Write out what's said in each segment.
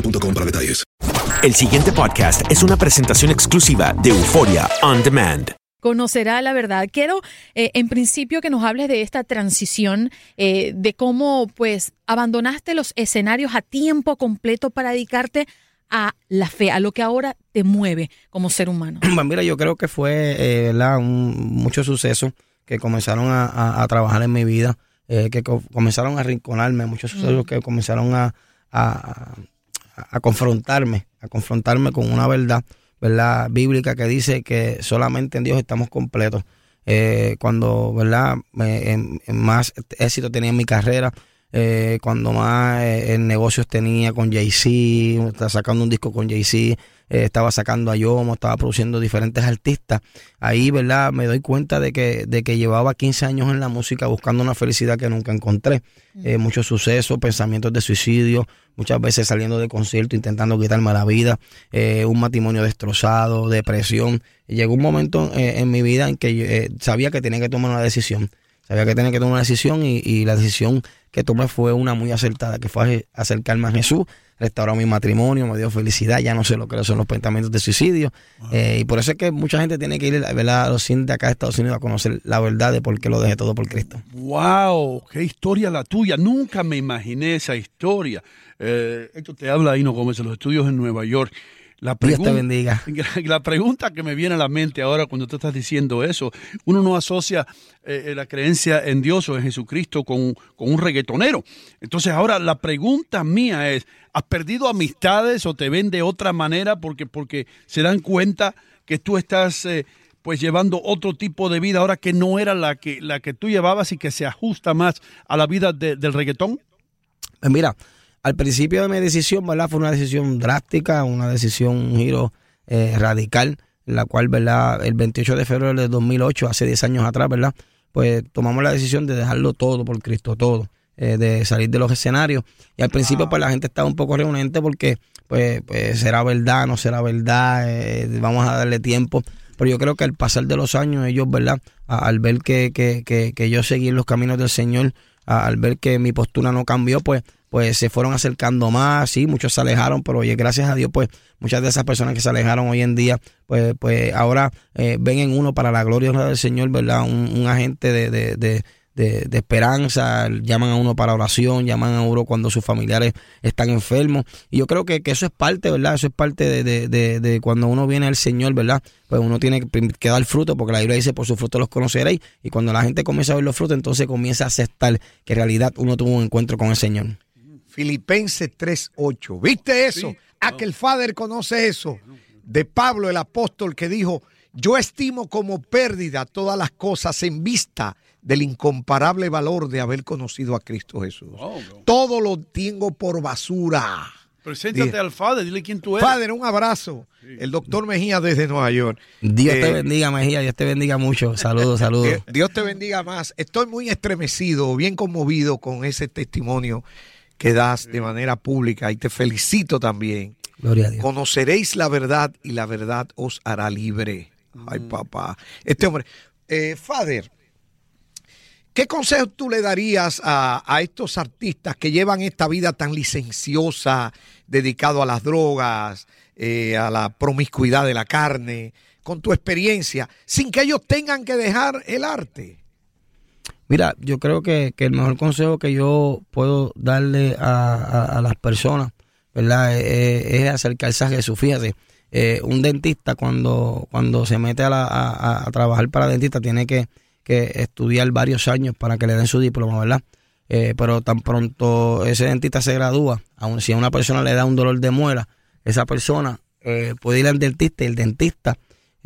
boostmobile.com para detalles. El siguiente podcast es una presentación exclusiva de Euforia On Demand. conocerá la verdad. Quiero, eh, en principio, que nos hables de esta transición, eh, de cómo, pues, abandonaste los escenarios a tiempo completo para dedicarte a la fe, a lo que ahora te mueve como ser humano. Pues mira, yo creo que fue, eh, ¿verdad? Un, mucho suceso que comenzaron a, a- a trabajar en mi vida, eh, que co- comenzaron a arrinconarme, muchos sucesos Mm. que comenzaron a, a- a confrontarme, a confrontarme con una verdad, ¿verdad? Bíblica que dice que solamente en Dios estamos completos. Eh, cuando, ¿verdad? Más éxito tenía en mi carrera, eh, cuando más eh, negocios tenía con Jay-Z, sacando un disco con Jay-Z, eh, estaba sacando a Yomo, estaba produciendo diferentes artistas. Ahí, ¿verdad? Me doy cuenta de que, de que llevaba 15 años en la música buscando una felicidad que nunca encontré. Eh, muchos sucesos, pensamientos de suicidio, muchas veces saliendo de concierto, intentando quitarme la vida, eh, un matrimonio destrozado, depresión. Llegó un momento eh, en mi vida en que sabía que tenía que tomar una decisión. Sabía que tenía que tomar una decisión y, y la decisión que tomé fue una muy acertada, que fue acercarme a Jesús, restauró mi matrimonio, me dio felicidad, ya no sé lo que son los pensamientos de suicidio. Eh, y por eso es que mucha gente tiene que ir ¿verdad? a los cines de acá de Estados Unidos a conocer la verdad de por qué lo dejé todo por Cristo. ¡Wow! ¡Qué historia la tuya! Nunca me imaginé esa historia. Eh, esto te habla ahí, no Gómez, en los estudios en Nueva York. La Dios te bendiga. La pregunta que me viene a la mente ahora cuando tú estás diciendo eso, uno no asocia eh, la creencia en Dios o en Jesucristo con, con un reggaetonero. Entonces ahora la pregunta mía es, ¿has perdido amistades o te ven de otra manera porque, porque se dan cuenta que tú estás eh, pues llevando otro tipo de vida ahora que no era la que, la que tú llevabas y que se ajusta más a la vida de- del reggaetón? Pues mira, al principio de mi decisión, ¿verdad? Fue una decisión drástica, una decisión, un giro eh, radical, la cual, ¿verdad? El 28 de febrero de 2008, hace 10 años atrás, ¿verdad? Pues tomamos la decisión de dejarlo todo por Cristo, todo, eh, de salir de los escenarios. Y al principio, pues la gente estaba un poco reunente porque, pues, pues será verdad, no será verdad, eh, vamos a darle tiempo. Pero yo creo que al pasar de los años, ellos, ¿verdad? A- al ver que, que, que, que yo seguí en los caminos del Señor, a- al ver que mi postura no cambió, pues, pues se fueron acercando más, sí, muchos se alejaron, pero oye, gracias a Dios, pues muchas de esas personas que se alejaron hoy en día, pues, pues ahora eh, ven en uno para la gloria del Señor, ¿verdad? Un, un agente de, de, de, de- de esperanza, llaman a uno para oración, llaman a uno cuando sus familiares están enfermos. Y yo creo que, que eso es parte, ¿verdad? Eso es parte de, de- de- de cuando uno viene al Señor, ¿verdad? Pues uno tiene que dar fruto, porque la Biblia dice, por sus frutos los conoceréis. Y cuando la gente comienza a ver los frutos, entonces comienza a aceptar que en realidad uno tuvo un encuentro con el Señor. Filipenses 3.8. ¿Viste eso? Aquel Father conoce eso. De Pablo el apóstol que dijo, yo estimo como pérdida todas las cosas en vista del incomparable valor de haber conocido a Cristo Jesús. Todo lo tengo por basura. Preséntate al Father, dile quién tú eres. Father, un abrazo. El doctor Mejía desde Nueva York. Dios Eh, te bendiga, Mejía, Dios te bendiga mucho. Saludos, saludos. Eh, Dios te bendiga más. Estoy muy estremecido, bien conmovido con ese testimonio que das de manera pública y te felicito también. Gloria a Dios. Conoceréis la verdad y la verdad os hará libre. Ay, papá. Este hombre, eh, Father, ¿qué consejo tú le darías a, a estos artistas que llevan esta vida tan licenciosa, dedicado a las drogas, eh, a la promiscuidad de la carne, con tu experiencia, sin que ellos tengan que dejar el arte? Mira, yo creo que, que el mejor consejo que yo puedo darle a, a- las personas, ¿verdad? Eh, es acercarse a Jesús. Fíjate, eh, un dentista cuando, cuando se mete a, la- a- a trabajar para dentista tiene que, que estudiar varios años para que le den su diploma, ¿verdad? Eh, pero tan pronto ese dentista se gradúa, aun si a una persona le da un dolor de muela, esa persona eh, puede ir al dentista y el dentista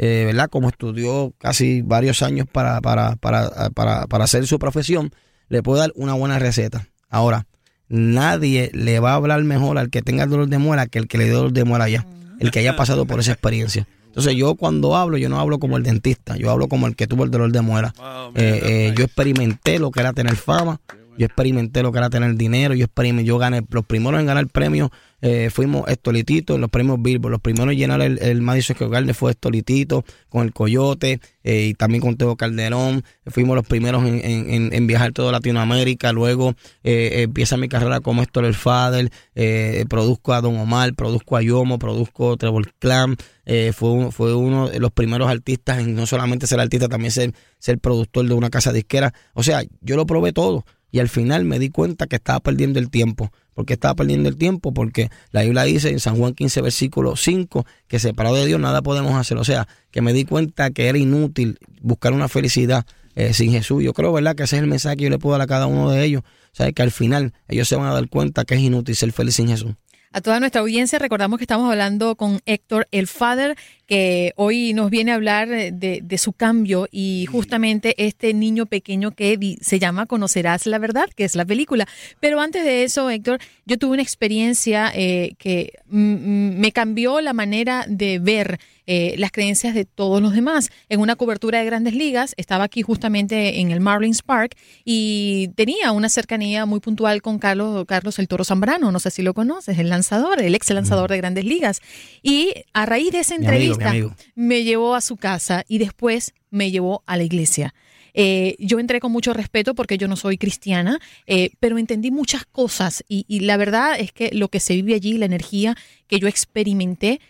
eh, ¿verdad? Como estudió casi varios años para, para, para, para, para hacer su profesión, le puede dar una buena receta. Ahora, nadie le va a hablar mejor al que tenga el dolor de muela que el que le dio dolor de muela ya, el que haya pasado por esa experiencia. Entonces yo cuando hablo, yo no hablo como el dentista, yo hablo como el que tuvo el dolor de muela. Eh, eh, yo experimenté lo que era tener fama, yo experimenté lo que era tener dinero, yo experimenté, yo gané, los primeros en ganar premios eh, fuimos Estolitito los premios Billboard, los primeros en llenar el, el Madison Square Garden fue Estolitito con el Coyote eh, y también con Teo Calderón, fuimos los primeros en, en- en- viajar toda Latinoamérica, luego eh, empieza mi carrera como Héctor el Fader, eh, produzco a Don Omar, produzco a Yomo, produzco Trevor Clan, eh, fue, fue uno de los primeros artistas en no solamente ser artista, también ser, ser productor de una casa disquera. O sea, yo lo probé todo y al final me di cuenta que estaba perdiendo el tiempo. ¿Por qué estaba perdiendo el tiempo? Porque la Biblia dice en San Juan 15, versículo 5, que separado de Dios nada podemos hacer. O sea, que me di cuenta que era inútil buscar una felicidad eh, sin Jesús. Yo creo, ¿verdad? Que ese es el mensaje que yo le puedo dar a cada uno de ellos. O sea, que al final ellos se van a dar cuenta que es inútil ser feliz sin Jesús. A toda nuestra audiencia, recordamos que estamos hablando con Héctor el Father, que hoy nos viene a hablar de, de su cambio y justamente este niño pequeño que se llama Conocerás la Verdad, que es la película. Pero antes de eso, Héctor, yo tuve una experiencia eh, que mm, mm, me cambió la manera de ver eh, las creencias de todos los demás. En una cobertura de grandes ligas, estaba aquí justamente en el Marlins Park y tenía una cercanía muy puntual con Carlos, Carlos el Toro Zambrano, no sé si lo conoces, el lanzador, el ex lanzador de grandes ligas. Y a raíz de esa Mi amigo, mi entrevista amigo. me llevó a su casa y después me llevó a la iglesia. Eh, yo entré con mucho respeto porque yo no soy cristiana, eh, pero entendí muchas cosas y, y la verdad es que lo que se vive allí, la energía que yo experimenté,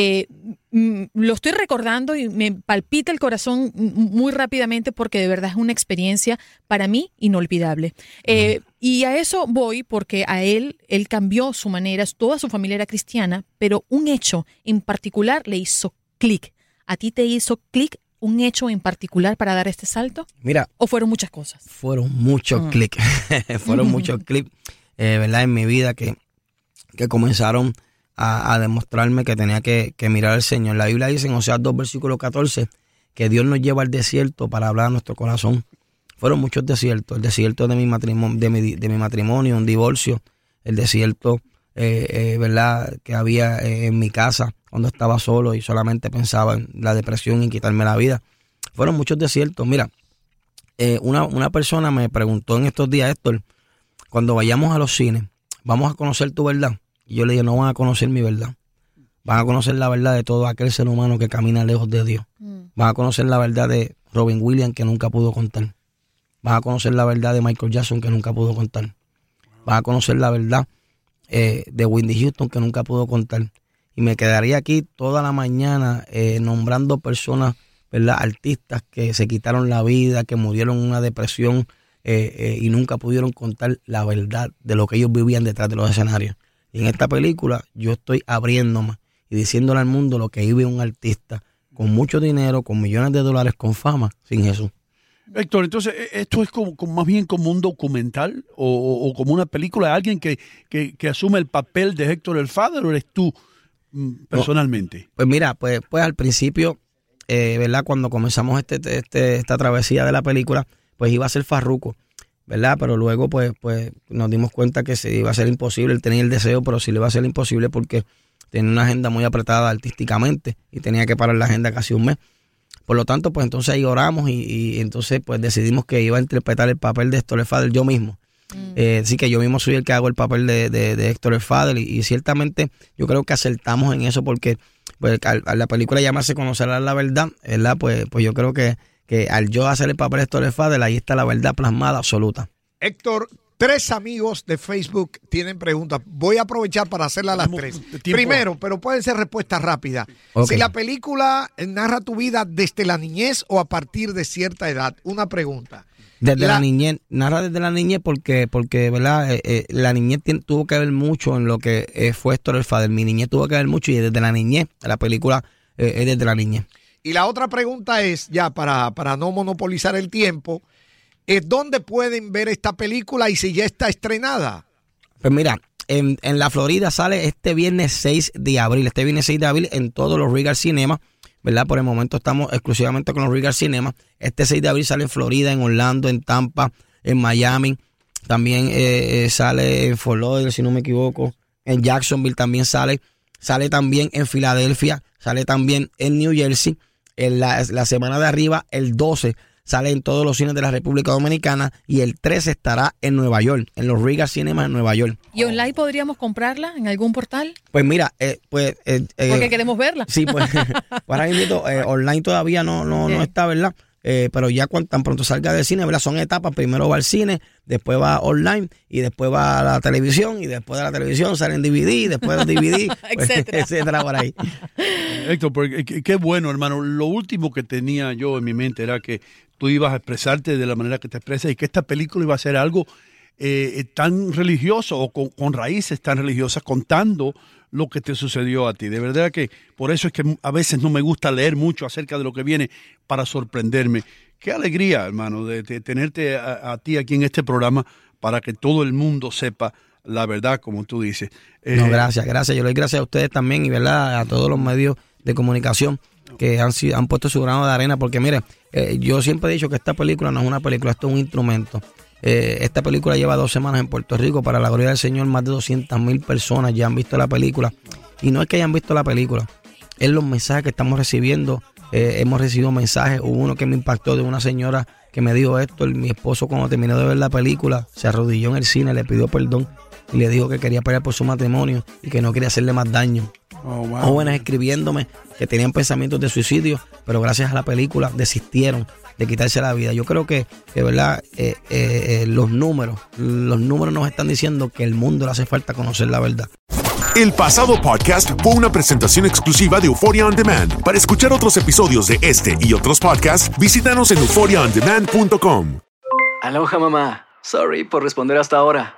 eh, lo estoy recordando y me palpita el corazón muy rápidamente porque de verdad es una experiencia para mí inolvidable. Eh, y a eso voy porque a él, él cambió su manera, toda su familia era cristiana, pero un hecho en particular le hizo clic. ¿A ti te hizo clic un hecho en particular para dar este salto? Mira, ¿O fueron muchas cosas? fueron muchos Mm. clics, fueron muchos clics, eh, ¿verdad? En mi vida que, que comenzaron a, demostrarme que tenía que, mirar al Señor. La Biblia dice en Oseas 2, versículo 14, que Dios nos lleva al desierto para hablar a nuestro corazón. Fueron muchos desiertos, el desierto de mi matrimonio, de mi, de mi matrimonio, un divorcio, el desierto, eh, eh, ¿verdad?, que había eh, en mi casa cuando estaba solo y solamente pensaba en la depresión y quitarme la vida. Fueron muchos desiertos. Mira, una, una persona me preguntó en estos días, Héctor, cuando vayamos a los cines, ¿vamos a conocer tu verdad? Y yo le dije, no van a conocer mi verdad. Van a conocer la verdad de todo aquel ser humano que camina lejos de Dios. Van a conocer la verdad de Robin Williams que nunca pudo contar. Van a conocer la verdad de Michael Jackson que nunca pudo contar. Van a conocer la verdad eh, de Wendy Houston que nunca pudo contar. Y me quedaría aquí toda la mañana eh, nombrando personas, ¿verdad? Artistas que se quitaron la vida, que murieron en una depresión eh, eh, y nunca pudieron contar la verdad de lo que ellos vivían detrás de los escenarios. Y en esta película yo estoy abriéndome y diciéndole al mundo lo que vive un artista con mucho dinero, con millones de dólares, con fama, sin Jesús. Héctor, entonces, ¿e- ¿esto es como, como más bien como un documental o, o- o como una película de alguien que, que, que asume el papel de Héctor el Father o eres tú mm, personalmente? Pues mira, pues, pues al principio, eh, ¿verdad? Cuando comenzamos este, este, esta travesía de la película, pues iba a ser Farruco. ¿Verdad? Pero luego pues, pues nos dimos cuenta que se iba a ser imposible, él tenía el deseo, pero sí le iba a ser imposible porque tenía una agenda muy apretada artísticamente y tenía que parar la agenda casi un mes. Por lo tanto, pues entonces ahí oramos y, y entonces pues decidimos que iba a interpretar el papel de Héctor Fader yo mismo. Eh, así que yo mismo soy el que hago el papel de, de, de Héctor Fader y, y ciertamente yo creo que acertamos en eso porque pues, al, a la película llamarse Conocer la verdad, ¿verdad? Pues, pues yo creo que, que al yo hacer el papel de Héctor el Fader, ahí está la verdad plasmada absoluta. Héctor, tres amigos de Facebook tienen preguntas. Voy a aprovechar para hacerlas a las tres. Primero, pero pueden ser respuestas rápidas. Si la película narra tu vida desde la niñez o a partir de cierta edad, una pregunta. Desde la, La- niñez, narra desde la niñez porque, porque ¿verdad? Eh, eh, la niñez tuvo que ver mucho en lo que eh, fue Héctor el Fader. Mi niñez tuvo que ver mucho y desde la niñez, la película eh, es desde la niñez. Y la otra pregunta es, ya para, para no monopolizar el tiempo, es dónde pueden ver esta película y si ya está estrenada. Pues mira, en, en la Florida sale este viernes 6 de abril. Este viernes 6 de abril en todos los Regal Cinema. ¿Verdad? Por el momento estamos exclusivamente con los Regal Cinema. Este 6 de abril sale en Florida, en Orlando, en Tampa, en Miami. También eh, eh, sale en Fort Lauderdale, si no me equivoco. En Jacksonville también sale. Sale también en Filadelfia. Sale también en New Jersey. En la, la semana de arriba, el 12, sale en todos los cines de la República Dominicana. Y el 13 estará en Nueva York, en los Regal Cinemas en Nueva York. ¿Y online podríamos comprarla en algún portal? Pues mira, eh, pues... eh, eh, Porque queremos verla. Sí, pues ahora mismo eh, online todavía no, no, no está, ¿verdad? Eh, pero ya cuando tan pronto salga del cine, ¿verdad? Son etapas. Primero va al cine, después va online y después va a la televisión y después de la televisión sale en DVD y después de DVD, pues, Etcétera. etcétera por ahí. Héctor, porque, qué, qué bueno, hermano. Lo último que tenía yo en mi mente era que tú ibas a expresarte de la manera que te expresas y que esta película iba a ser algo eh, tan religioso o con, con raíces tan religiosas, contando lo que te sucedió a ti. De verdad que por eso es que a veces no me gusta leer mucho acerca de lo que viene para sorprenderme. Qué alegría, hermano, de, de tenerte a, a ti aquí en este programa para que todo el mundo sepa la verdad, como tú dices. No, Eh, gracias, gracias. Yo le doy gracias a ustedes también y verdad a todos los medios de comunicación que han, sido- han puesto su grano de arena, porque mire, eh, yo siempre he dicho que esta película no es una película, esto es un instrumento. Eh, esta película lleva dos semanas en Puerto Rico, para la gloria del Señor, más de 200 mil personas ya han visto la película. Y no es que hayan visto la película, es los mensajes que estamos recibiendo. Eh, hemos recibido mensajes, hubo uno que me impactó de una señora que me dijo esto, mi esposo cuando terminó de ver la película se arrodilló en el cine, le pidió perdón y le dijo que quería pelear por su matrimonio y que no quería hacerle más daño. Oh, wow. Jóvenes escribiéndome que tenían pensamientos de suicidio, pero gracias a la película desistieron de quitarse la vida. Yo creo que, que verdad, eh, eh, eh, los números, los números nos están diciendo que el mundo le hace falta conocer la verdad. El pasado podcast fue una presentación exclusiva de Euphoria On Demand. Para escuchar otros episodios de este y otros podcasts, visítanos en euphoriaondemand.com. Aloha mamá. Sorry por responder hasta ahora.